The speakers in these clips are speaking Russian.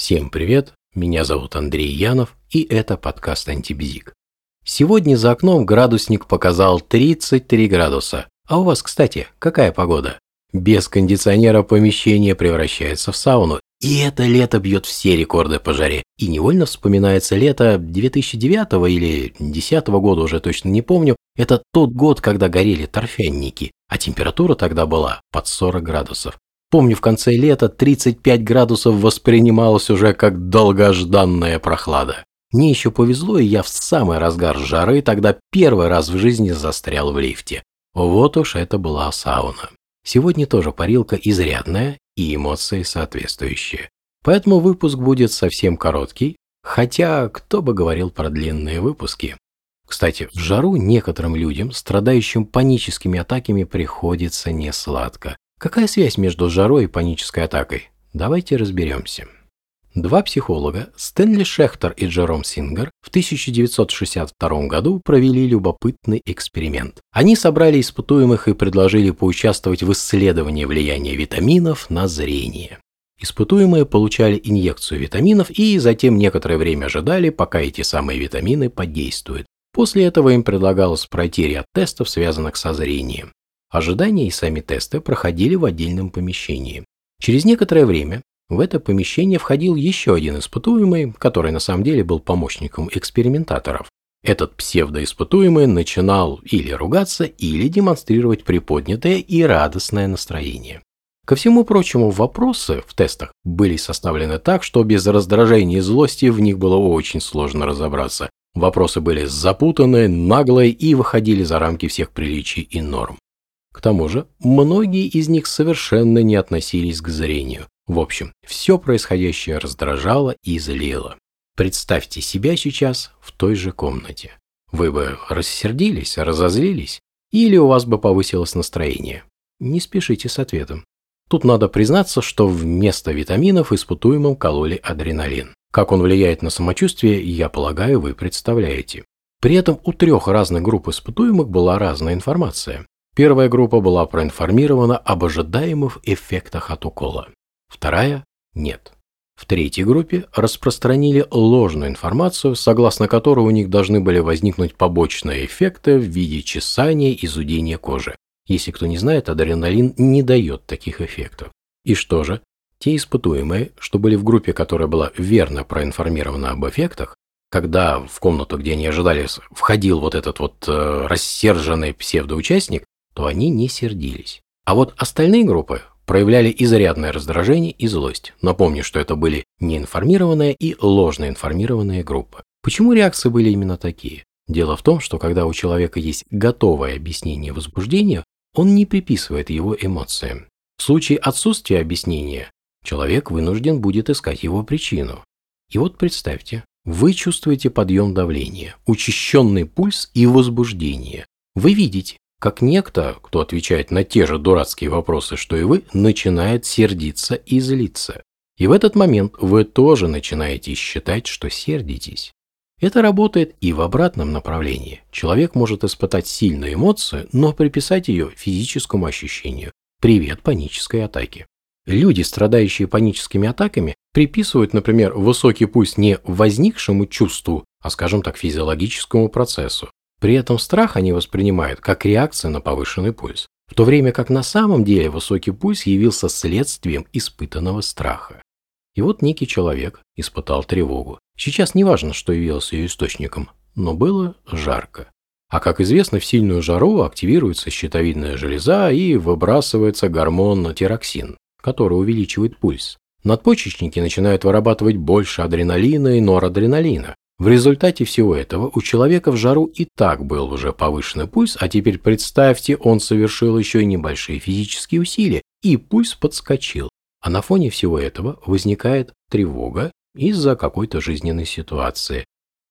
Всем привет, меня зовут Андрей Янов, и это подкаст «Антибзик». Сегодня за окном градусник показал 33 градуса. А у вас, кстати, какая погода? Без кондиционера помещение превращается в сауну, и это лето бьет все рекорды по жаре. И невольно вспоминается лето 2009 или 2010 года, уже точно не помню. Это тот год, когда горели торфянники, а температура тогда была под 40 градусов. Помню, в конце лета 35 градусов воспринималось уже как долгожданная прохлада. Мне еще повезло, и я в самый разгар жары тогда первый раз в жизни застрял в лифте. Вот уж это была сауна. Сегодня тоже парилка изрядная и эмоции соответствующие. Поэтому выпуск будет совсем короткий, хотя кто бы говорил про длинные выпуски. Кстати, в жару некоторым людям, страдающим паническими атаками, приходится несладко. Какая связь между жарой и панической атакой? Давайте разберемся. Два психолога, Стэнли Шехтер и Джером Сингер, в 1962 году провели любопытный эксперимент. Они собрали испытуемых и предложили поучаствовать в исследовании влияния витаминов на зрение. Испытуемые получали инъекцию витаминов и затем некоторое время ожидали, пока эти самые витамины подействуют. После этого им предлагалось пройти ряд тестов, связанных со зрением. Ожидания и сами тесты проходили в отдельном помещении. Через некоторое время в это помещение входил еще один испытуемый, который на самом деле был помощником экспериментаторов. Этот псевдоиспытуемый начинал или ругаться, или демонстрировать приподнятое и радостное настроение. Ко всему прочему, вопросы в тестах были составлены так, что без раздражения и злости в них было очень сложно разобраться. Вопросы были запутанные, наглые и выходили за рамки всех приличий и норм. К тому же, многие из них совершенно не относились к зрению. В общем, все происходящее раздражало и злило. Представьте себя сейчас в той же комнате. Вы бы рассердились, разозлились, или у вас бы повысилось настроение? Не спешите с ответом. Тут надо признаться, что вместо витаминов испытуемым кололи адреналин. Как он влияет на самочувствие, я полагаю, вы представляете. При этом у трех разных групп испытуемых была разная информация. Первая группа была проинформирована об ожидаемых эффектах от укола. Вторая – нет. В третьей группе распространили ложную информацию, согласно которой у них должны были возникнуть побочные эффекты в виде чесания и зудения кожи. Если кто не знает, адреналин не дает таких эффектов. И что же? Те испытуемые, что были в группе, которая была верно проинформирована об эффектах, когда в комнату, где они ожидали, входил вот этот вот э, рассерженный псевдоучастник, то они не сердились. А вот остальные группы проявляли изрядное раздражение и злость. Напомню, что это были неинформированные и ложно информированные группы. Почему реакции были именно такие? Дело в том, что когда у человека есть готовое объяснение возбуждения, он не приписывает его эмоциям. В случае отсутствия объяснения, человек вынужден будет искать его причину. И вот представьте, вы чувствуете подъем давления, учащенный пульс и возбуждение. Вы видите, как некто, кто отвечает на те же дурацкие вопросы, что и вы, начинает сердиться и злиться. И в этот момент вы тоже начинаете считать, что сердитесь. Это работает и в обратном направлении. Человек может испытать сильную эмоцию, но приписать ее физическому ощущению. Привет панической атаке. Люди, страдающие паническими атаками, приписывают, например, высокий пульс не возникшему чувству, а, скажем так, физиологическому процессу. При этом страх они воспринимают как реакцию на повышенный пульс, в то время как на самом деле высокий пульс явился следствием испытанного страха. И вот некий человек испытал тревогу. Сейчас не важно, что явилось ее источником, но было жарко. А как известно, в сильную жару активируется щитовидная железа и выбрасывается гормон тироксин, который увеличивает пульс. Надпочечники начинают вырабатывать больше адреналина и норадреналина, в результате всего этого у человека в жару и так был уже повышенный пульс, а теперь представьте, он совершил еще и небольшие физические усилия, и пульс подскочил. А на фоне всего этого возникает тревога из-за какой-то жизненной ситуации.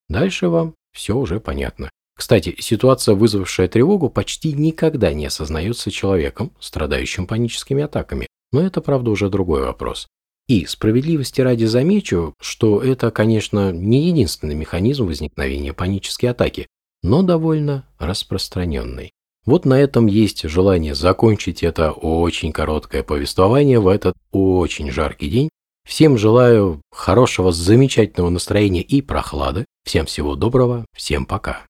Дальше вам все уже понятно. Кстати, ситуация, вызвавшая тревогу, почти никогда не осознается человеком, страдающим паническими атаками. Но это, правда, уже другой вопрос. И справедливости ради замечу, что это, конечно, не единственный механизм возникновения панической атаки, но довольно распространенный. Вот на этом есть желание закончить это очень короткое повествование в этот очень жаркий день Всем желаю хорошего, замечательного настроения и прохлады. Всем всего доброго. Всем пока.